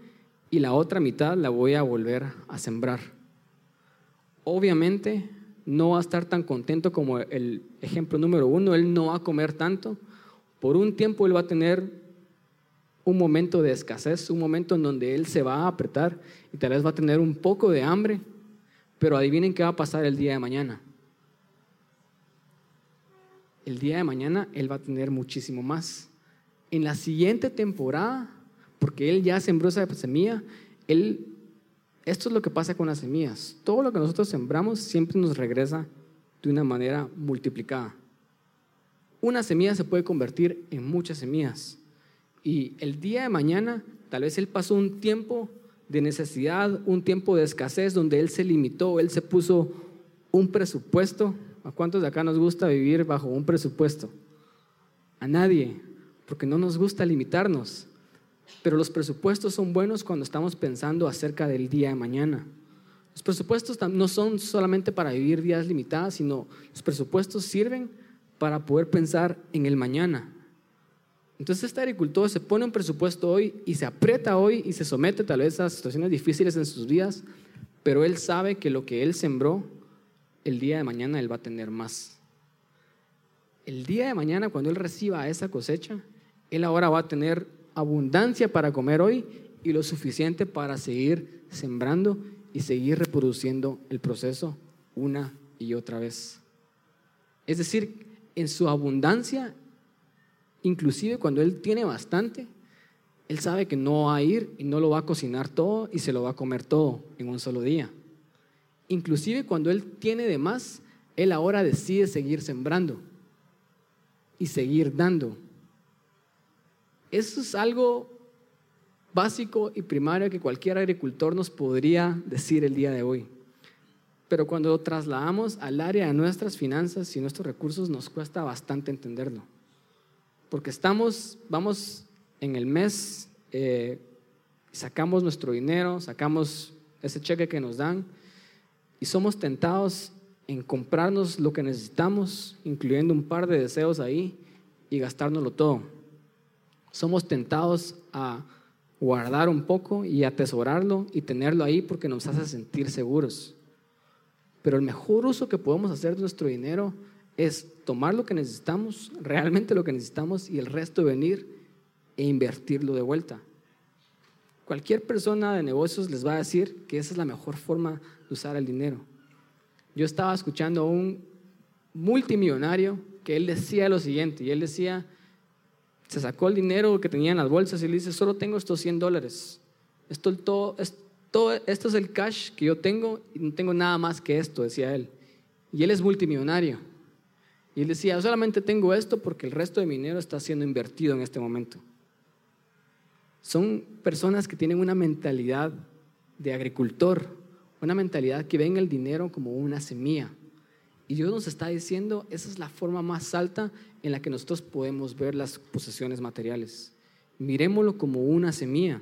y la otra mitad la voy a volver a sembrar obviamente no va a estar tan contento como el ejemplo número uno, él no va a comer tanto. Por un tiempo él va a tener un momento de escasez, un momento en donde él se va a apretar y tal vez va a tener un poco de hambre, pero adivinen qué va a pasar el día de mañana. El día de mañana él va a tener muchísimo más. En la siguiente temporada, porque él ya sembró esa semilla, él esto es lo que pasa con las semillas. Todo lo que nosotros sembramos siempre nos regresa de una manera multiplicada. Una semilla se puede convertir en muchas semillas. Y el día de mañana, tal vez él pasó un tiempo de necesidad, un tiempo de escasez, donde él se limitó, él se puso un presupuesto. ¿A cuántos de acá nos gusta vivir bajo un presupuesto? A nadie, porque no nos gusta limitarnos. Pero los presupuestos son buenos cuando estamos pensando acerca del día de mañana. Los presupuestos no son solamente para vivir días limitados, sino los presupuestos sirven para poder pensar en el mañana. Entonces este agricultor se pone un presupuesto hoy y se aprieta hoy y se somete tal vez a situaciones difíciles en sus vidas, pero él sabe que lo que él sembró, el día de mañana él va a tener más. El día de mañana cuando él reciba esa cosecha, él ahora va a tener abundancia para comer hoy y lo suficiente para seguir sembrando y seguir reproduciendo el proceso una y otra vez. Es decir, en su abundancia, inclusive cuando él tiene bastante, él sabe que no va a ir y no lo va a cocinar todo y se lo va a comer todo en un solo día. Inclusive cuando él tiene de más, él ahora decide seguir sembrando y seguir dando eso es algo básico y primario que cualquier agricultor nos podría decir el día de hoy. pero cuando lo trasladamos al área de nuestras finanzas y nuestros recursos nos cuesta bastante entenderlo. Porque estamos, vamos en el mes, eh, sacamos nuestro dinero, sacamos ese cheque que nos dan y somos tentados en comprarnos lo que necesitamos, incluyendo un par de deseos ahí y gastárnoslo todo. Somos tentados a guardar un poco y atesorarlo y tenerlo ahí porque nos hace sentir seguros. Pero el mejor uso que podemos hacer de nuestro dinero es tomar lo que necesitamos, realmente lo que necesitamos, y el resto venir e invertirlo de vuelta. Cualquier persona de negocios les va a decir que esa es la mejor forma de usar el dinero. Yo estaba escuchando a un multimillonario que él decía lo siguiente, y él decía, se sacó el dinero que tenía en las bolsas y le dice, solo tengo estos 100 dólares. Esto, todo, todo, esto es el cash que yo tengo y no tengo nada más que esto, decía él. Y él es multimillonario. Y él decía, solamente tengo esto porque el resto de mi dinero está siendo invertido en este momento. Son personas que tienen una mentalidad de agricultor, una mentalidad que ven el dinero como una semilla. Y Dios nos está diciendo, esa es la forma más alta en la que nosotros podemos ver las posesiones materiales. Miremoslo como una semilla.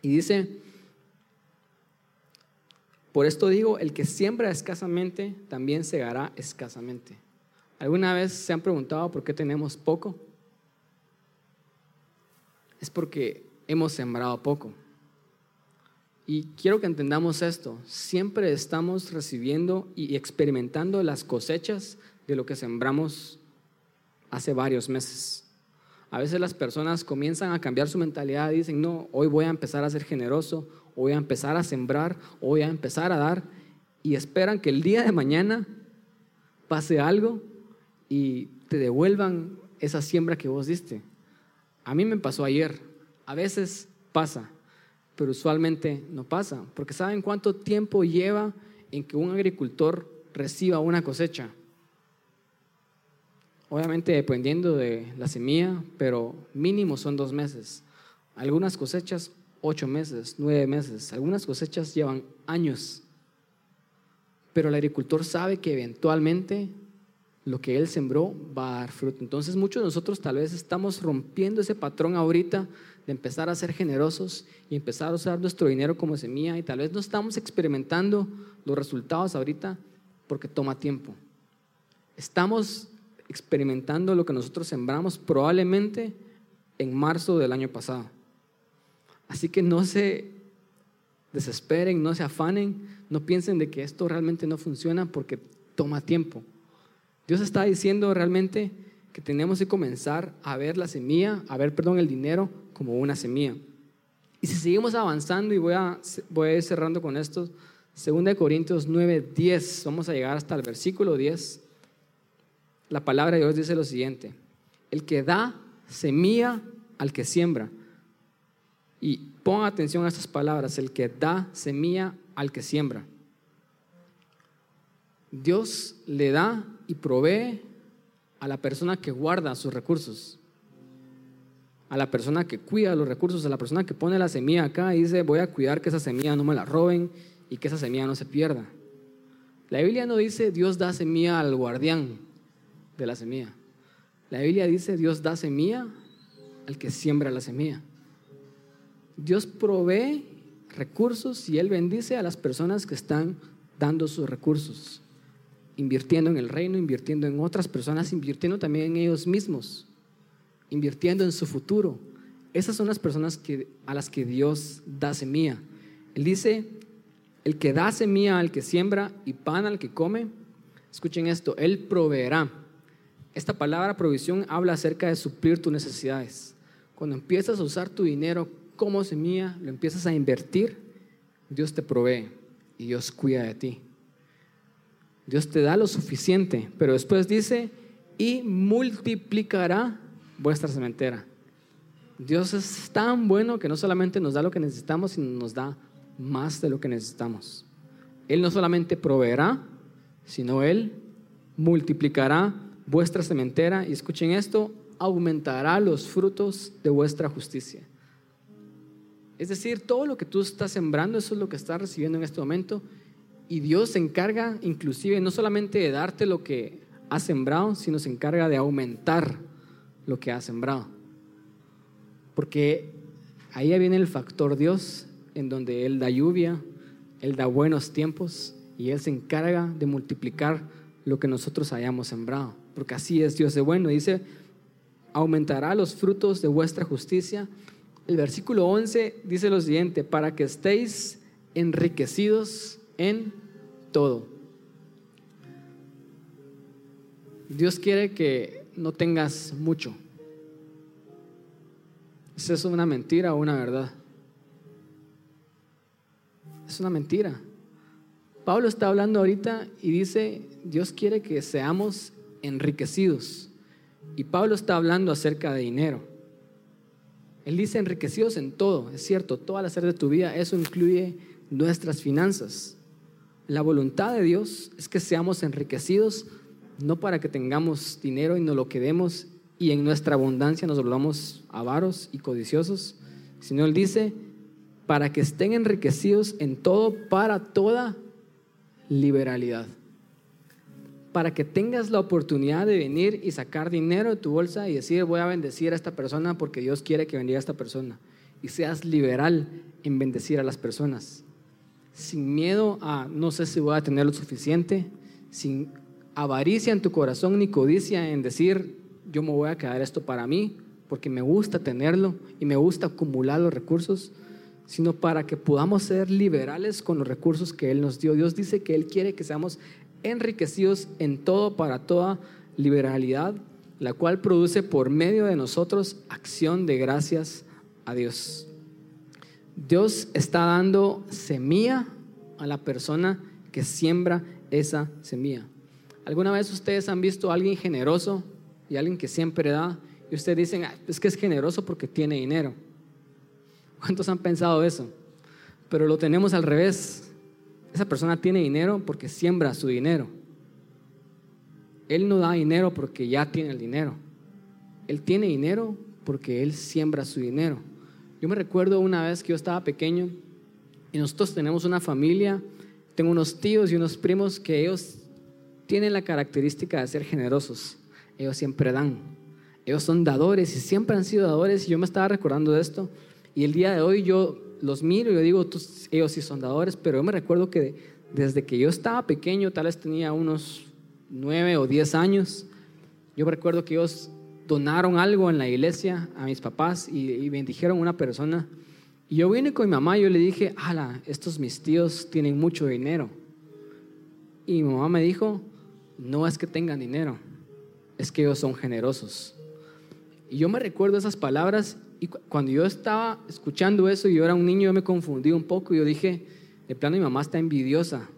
Y dice, por esto digo, el que siembra escasamente, también segará escasamente. ¿Alguna vez se han preguntado por qué tenemos poco? Es porque hemos sembrado poco. Y quiero que entendamos esto. Siempre estamos recibiendo y experimentando las cosechas de lo que sembramos hace varios meses. A veces las personas comienzan a cambiar su mentalidad dicen, no, hoy voy a empezar a ser generoso, voy a empezar a sembrar, voy a empezar a dar, y esperan que el día de mañana pase algo y te devuelvan esa siembra que vos diste. A mí me pasó ayer, a veces pasa, pero usualmente no pasa, porque ¿saben cuánto tiempo lleva en que un agricultor reciba una cosecha? Obviamente dependiendo de la semilla, pero mínimo son dos meses. Algunas cosechas ocho meses, nueve meses. Algunas cosechas llevan años. Pero el agricultor sabe que eventualmente lo que él sembró va a dar fruto. Entonces muchos de nosotros tal vez estamos rompiendo ese patrón ahorita de empezar a ser generosos y empezar a usar nuestro dinero como semilla y tal vez no estamos experimentando los resultados ahorita porque toma tiempo. Estamos experimentando lo que nosotros sembramos probablemente en marzo del año pasado. Así que no se desesperen, no se afanen, no piensen de que esto realmente no funciona porque toma tiempo. Dios está diciendo realmente que tenemos que comenzar a ver la semilla, a ver, perdón, el dinero como una semilla. Y si seguimos avanzando, y voy a, voy ir cerrando con esto, 2 Corintios 9, 10, vamos a llegar hasta el versículo 10. La palabra de Dios dice lo siguiente, el que da semilla al que siembra y ponga atención a estas palabras, el que da semilla al que siembra. Dios le da y provee a la persona que guarda sus recursos, a la persona que cuida los recursos, a la persona que pone la semilla acá y dice, voy a cuidar que esa semilla no me la roben y que esa semilla no se pierda. La Biblia no dice Dios da semilla al guardián de la semilla. La Biblia dice Dios da semilla al que siembra la semilla. Dios provee recursos y Él bendice a las personas que están dando sus recursos, invirtiendo en el reino, invirtiendo en otras personas, invirtiendo también en ellos mismos, invirtiendo en su futuro. Esas son las personas que, a las que Dios da semilla. Él dice, el que da semilla al que siembra y pan al que come, escuchen esto, Él proveerá. Esta palabra provisión habla acerca de suplir tus necesidades. Cuando empiezas a usar tu dinero como semilla, lo empiezas a invertir, Dios te provee y Dios cuida de ti. Dios te da lo suficiente, pero después dice, y multiplicará vuestra sementera. Dios es tan bueno que no solamente nos da lo que necesitamos, sino nos da más de lo que necesitamos. Él no solamente proveerá, sino Él multiplicará vuestra sementera y escuchen esto, aumentará los frutos de vuestra justicia. Es decir, todo lo que tú estás sembrando, eso es lo que estás recibiendo en este momento. Y Dios se encarga inclusive no solamente de darte lo que has sembrado, sino se encarga de aumentar lo que has sembrado. Porque ahí viene el factor Dios, en donde Él da lluvia, Él da buenos tiempos y Él se encarga de multiplicar lo que nosotros hayamos sembrado. Porque así es Dios de bueno. Dice, aumentará los frutos de vuestra justicia. El versículo 11 dice lo siguiente, para que estéis enriquecidos en todo. Dios quiere que no tengas mucho. ¿Es eso una mentira o una verdad? Es una mentira. Pablo está hablando ahorita y dice, Dios quiere que seamos enriquecidos. Y Pablo está hablando acerca de dinero. Él dice enriquecidos en todo, es cierto, todo al hacer de tu vida, eso incluye nuestras finanzas. La voluntad de Dios es que seamos enriquecidos, no para que tengamos dinero y no lo quedemos y en nuestra abundancia nos volvamos avaros y codiciosos, sino Él dice, para que estén enriquecidos en todo, para toda liberalidad. Para que tengas la oportunidad de venir y sacar dinero de tu bolsa y decir, voy a bendecir a esta persona porque Dios quiere que bendiga a esta persona. Y seas liberal en bendecir a las personas sin miedo a no sé si voy a tener lo suficiente, sin avaricia en tu corazón ni codicia en decir yo me voy a quedar esto para mí porque me gusta tenerlo y me gusta acumular los recursos, sino para que podamos ser liberales con los recursos que Él nos dio. Dios dice que Él quiere que seamos enriquecidos en todo para toda liberalidad, la cual produce por medio de nosotros acción de gracias a Dios. Dios está dando semilla a la persona que siembra esa semilla. ¿Alguna vez ustedes han visto a alguien generoso y alguien que siempre da y ustedes dicen, es que es generoso porque tiene dinero? ¿Cuántos han pensado eso? Pero lo tenemos al revés. Esa persona tiene dinero porque siembra su dinero. Él no da dinero porque ya tiene el dinero. Él tiene dinero porque él siembra su dinero. Yo me recuerdo una vez que yo estaba pequeño y nosotros tenemos una familia, tengo unos tíos y unos primos que ellos tienen la característica de ser generosos. Ellos siempre dan. Ellos son dadores y siempre han sido dadores. Y yo me estaba recordando de esto. Y el día de hoy yo los miro y yo digo, ellos sí son dadores, pero yo me recuerdo que desde que yo estaba pequeño, tal vez tenía unos nueve o diez años, yo me recuerdo que ellos donaron algo en la iglesia a mis papás y, bendijeron a una persona. Y yo vine con mi mamá y yo le dije, ala, estos mis tíos tienen mucho dinero. Y mi mamá me dijo, no es que tengan dinero, es que ellos son generosos. Y yo me recuerdo esas palabras y cuando yo estaba escuchando eso y yo era un niño, yo me confundí un poco y yo dije, de plano mi mamá está envidiosa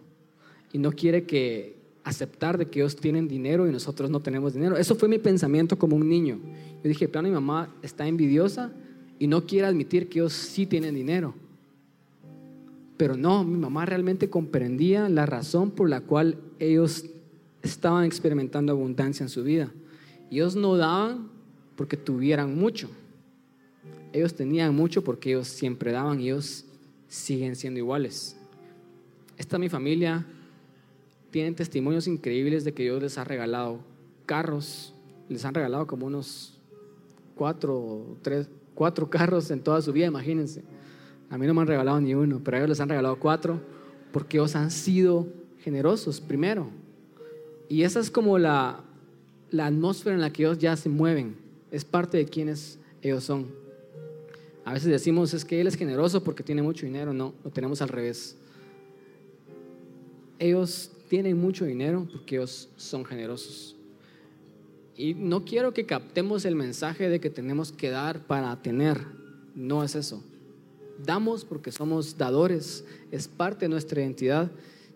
y no quiere que, aceptar de que ellos tienen dinero y nosotros no tenemos dinero. Eso fue mi pensamiento como un niño. Yo dije, plano, mi mamá está envidiosa y no quiere admitir que ellos sí tienen dinero. Pero no, mi mamá realmente comprendía la razón por la cual ellos estaban experimentando abundancia en su vida. Ellos no daban porque tuvieran mucho. Ellos tenían mucho porque ellos siempre daban y ellos siguen siendo iguales. Esta es mi familia, tienen testimonios increíbles de que Dios les ha regalado carros, les han regalado como unos cuatro, tres, cuatro carros en toda su vida, imagínense. A mí no me han regalado ni uno, pero a ellos les han regalado cuatro porque ellos han sido generosos primero. Y esa es como la, la atmósfera en la que ellos ya se mueven, es parte de quienes ellos son. A veces decimos es que él es generoso porque tiene mucho dinero, no, lo tenemos al revés. Ellos tienen mucho dinero porque ellos son generosos. Y no quiero que captemos el mensaje de que tenemos que dar para tener. No es eso. Damos porque somos dadores. Es parte de nuestra identidad.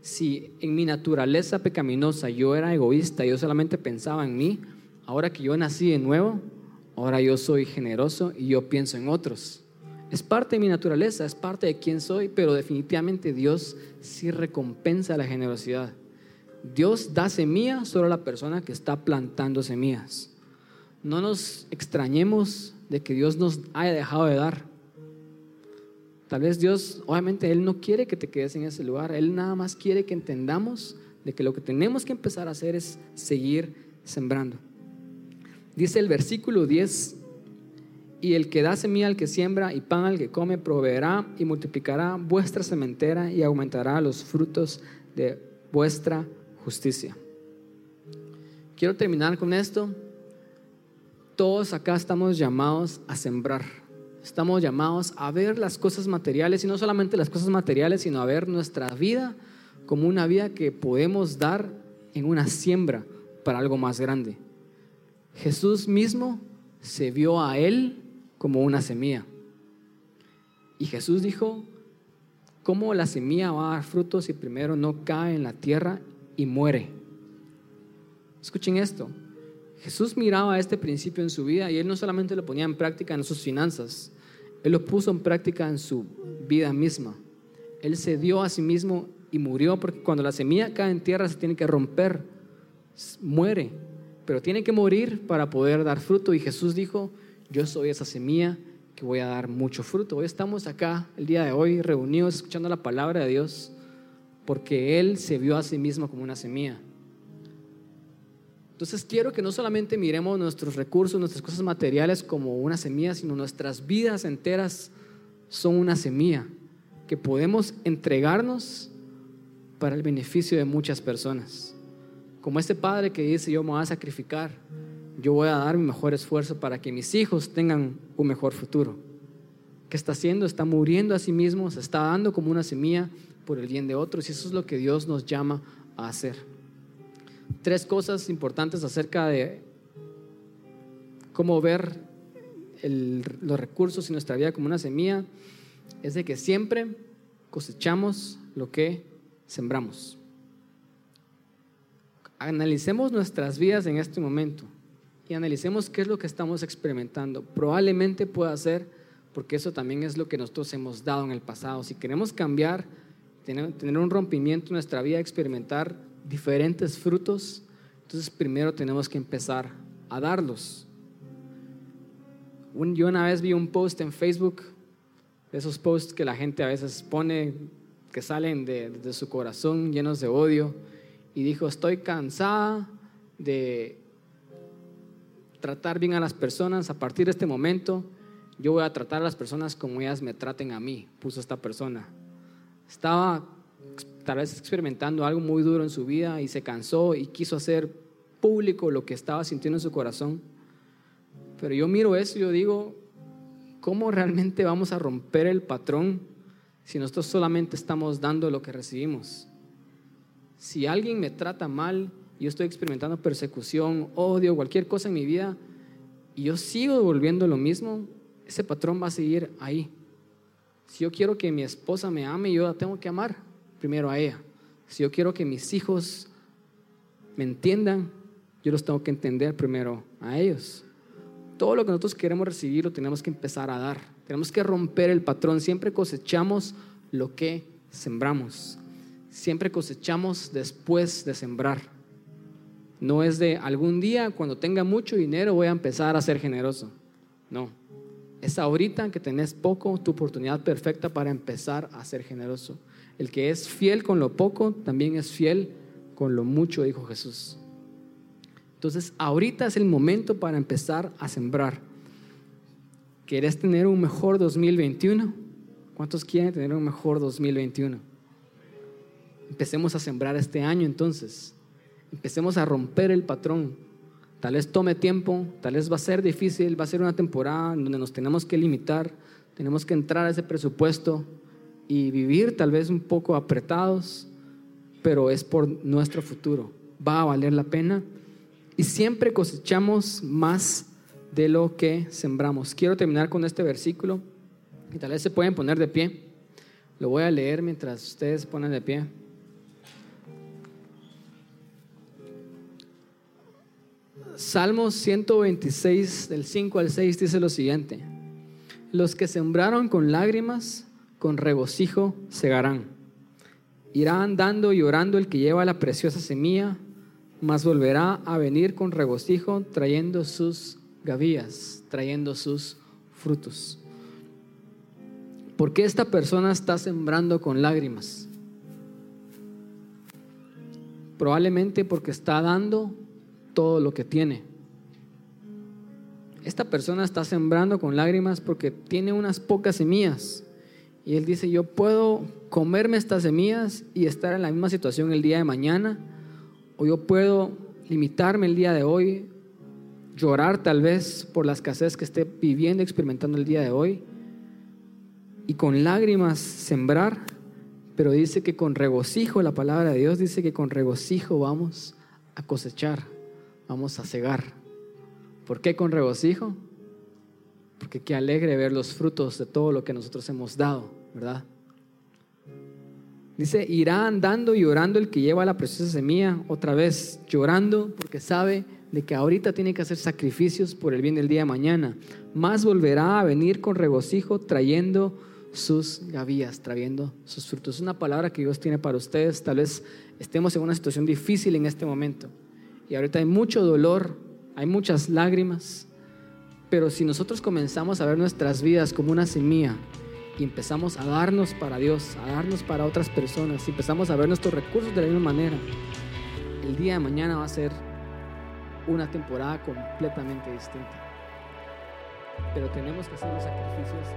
Si en mi naturaleza pecaminosa yo era egoísta, yo solamente pensaba en mí, ahora que yo nací de nuevo, ahora yo soy generoso y yo pienso en otros. Es parte de mi naturaleza, es parte de quién soy, pero definitivamente Dios sí recompensa la generosidad. Dios da semilla solo a la persona que está plantando semillas. No nos extrañemos de que Dios nos haya dejado de dar. Tal vez Dios, obviamente, Él no quiere que te quedes en ese lugar. Él nada más quiere que entendamos de que lo que tenemos que empezar a hacer es seguir sembrando. Dice el versículo 10, y el que da semilla al que siembra y pan al que come, proveerá y multiplicará vuestra sementera y aumentará los frutos de vuestra justicia. Quiero terminar con esto. Todos acá estamos llamados a sembrar. Estamos llamados a ver las cosas materiales y no solamente las cosas materiales, sino a ver nuestra vida como una vida que podemos dar en una siembra para algo más grande. Jesús mismo se vio a él como una semilla. Y Jesús dijo, ¿cómo la semilla va a dar frutos si primero no cae en la tierra y muere? Escuchen esto. Jesús miraba este principio en su vida y él no solamente lo ponía en práctica en sus finanzas, él lo puso en práctica en su vida misma. Él se dio a sí mismo y murió porque cuando la semilla cae en tierra se tiene que romper, muere, pero tiene que morir para poder dar fruto. Y Jesús dijo, yo soy esa semilla que voy a dar mucho fruto. Hoy estamos acá el día de hoy reunidos escuchando la palabra de Dios porque Él se vio a sí mismo como una semilla. Entonces quiero que no solamente miremos nuestros recursos, nuestras cosas materiales como una semilla, sino nuestras vidas enteras son una semilla que podemos entregarnos para el beneficio de muchas personas. Como este padre que dice, yo me voy a sacrificar, yo voy a dar mi mejor esfuerzo para que mis hijos tengan un mejor futuro. ¿Qué está haciendo? Está muriendo a sí mismo, se está dando como una semilla por el bien de otros y eso es lo que Dios nos llama a hacer. Tres cosas importantes acerca de cómo ver los recursos en nuestra vida como una semilla es de que siempre cosechamos lo que sembramos. Analicemos nuestras vidas en este momento y analicemos qué es lo que estamos experimentando. Probablemente pueda ser porque eso también es lo que nosotros hemos dado en el pasado. Si queremos cambiar, tener un rompimiento en nuestra vida, experimentar diferentes frutos, entonces primero tenemos que empezar a darlos. yo una vez vi un post en Facebook, esos posts que la gente a veces pone, que salen de, de su corazón llenos de odio, y dijo, estoy cansada de tratar bien a las personas. A partir de este momento, yo voy a tratar a las personas como ellas me traten a mí, puso esta persona. Estaba tal vez experimentando algo muy duro en su vida y se cansó y quiso hacer público lo que estaba sintiendo en su corazón. Pero yo miro eso y yo digo, ¿cómo realmente vamos a romper el patrón si nosotros solamente estamos dando lo que recibimos? Si alguien me trata mal, yo estoy experimentando persecución, odio, cualquier cosa en mi vida, y yo sigo devolviendo lo mismo, ese patrón va a seguir ahí. Si yo quiero que mi esposa me ame, yo la tengo que amar primero a ella. Si yo quiero que mis hijos me entiendan, yo los tengo que entender primero a ellos. Todo lo que nosotros queremos recibir lo tenemos que empezar a dar. Tenemos que romper el patrón. Siempre cosechamos lo que sembramos. Siempre cosechamos después de sembrar. No es de algún día, cuando tenga mucho dinero, voy a empezar a ser generoso. No. Es ahorita que tenés poco, tu oportunidad perfecta para empezar a ser generoso. El que es fiel con lo poco, también es fiel con lo mucho, dijo Jesús. Entonces, ahorita es el momento para empezar a sembrar. ¿Quieres tener un mejor 2021? ¿Cuántos quieren tener un mejor 2021? Empecemos a sembrar este año entonces. Empecemos a romper el patrón. Tal vez tome tiempo, tal vez va a ser difícil, va a ser una temporada en donde nos tenemos que limitar, tenemos que entrar a ese presupuesto y vivir tal vez un poco apretados, pero es por nuestro futuro. Va a valer la pena y siempre cosechamos más de lo que sembramos. Quiero terminar con este versículo y tal vez se pueden poner de pie. Lo voy a leer mientras ustedes ponen de pie. Salmos 126 del 5 al 6 dice lo siguiente. Los que sembraron con lágrimas, con regocijo segarán. Irá andando y orando el que lleva la preciosa semilla, mas volverá a venir con regocijo trayendo sus gavillas, trayendo sus frutos. ¿Por qué esta persona está sembrando con lágrimas? Probablemente porque está dando todo lo que tiene. Esta persona está sembrando con lágrimas porque tiene unas pocas semillas. Y él dice, yo puedo comerme estas semillas y estar en la misma situación el día de mañana. O yo puedo limitarme el día de hoy, llorar tal vez por la escasez que esté viviendo, experimentando el día de hoy. Y con lágrimas sembrar pero dice que con regocijo, la palabra de Dios dice que con regocijo vamos a cosechar, vamos a cegar. ¿Por qué con regocijo? Porque qué alegre ver los frutos de todo lo que nosotros hemos dado, ¿verdad? Dice, irá andando y llorando el que lleva la preciosa semilla, otra vez llorando porque sabe de que ahorita tiene que hacer sacrificios por el bien del día de mañana. Más volverá a venir con regocijo trayendo sus gavillas, trayendo sus frutos. Es una palabra que Dios tiene para ustedes. Tal vez estemos en una situación difícil en este momento. Y ahorita hay mucho dolor, hay muchas lágrimas. Pero si nosotros comenzamos a ver nuestras vidas como una semilla y empezamos a darnos para Dios, a darnos para otras personas, y empezamos a ver nuestros recursos de la misma manera, el día de mañana va a ser una temporada completamente distinta. Pero tenemos que hacer los sacrificios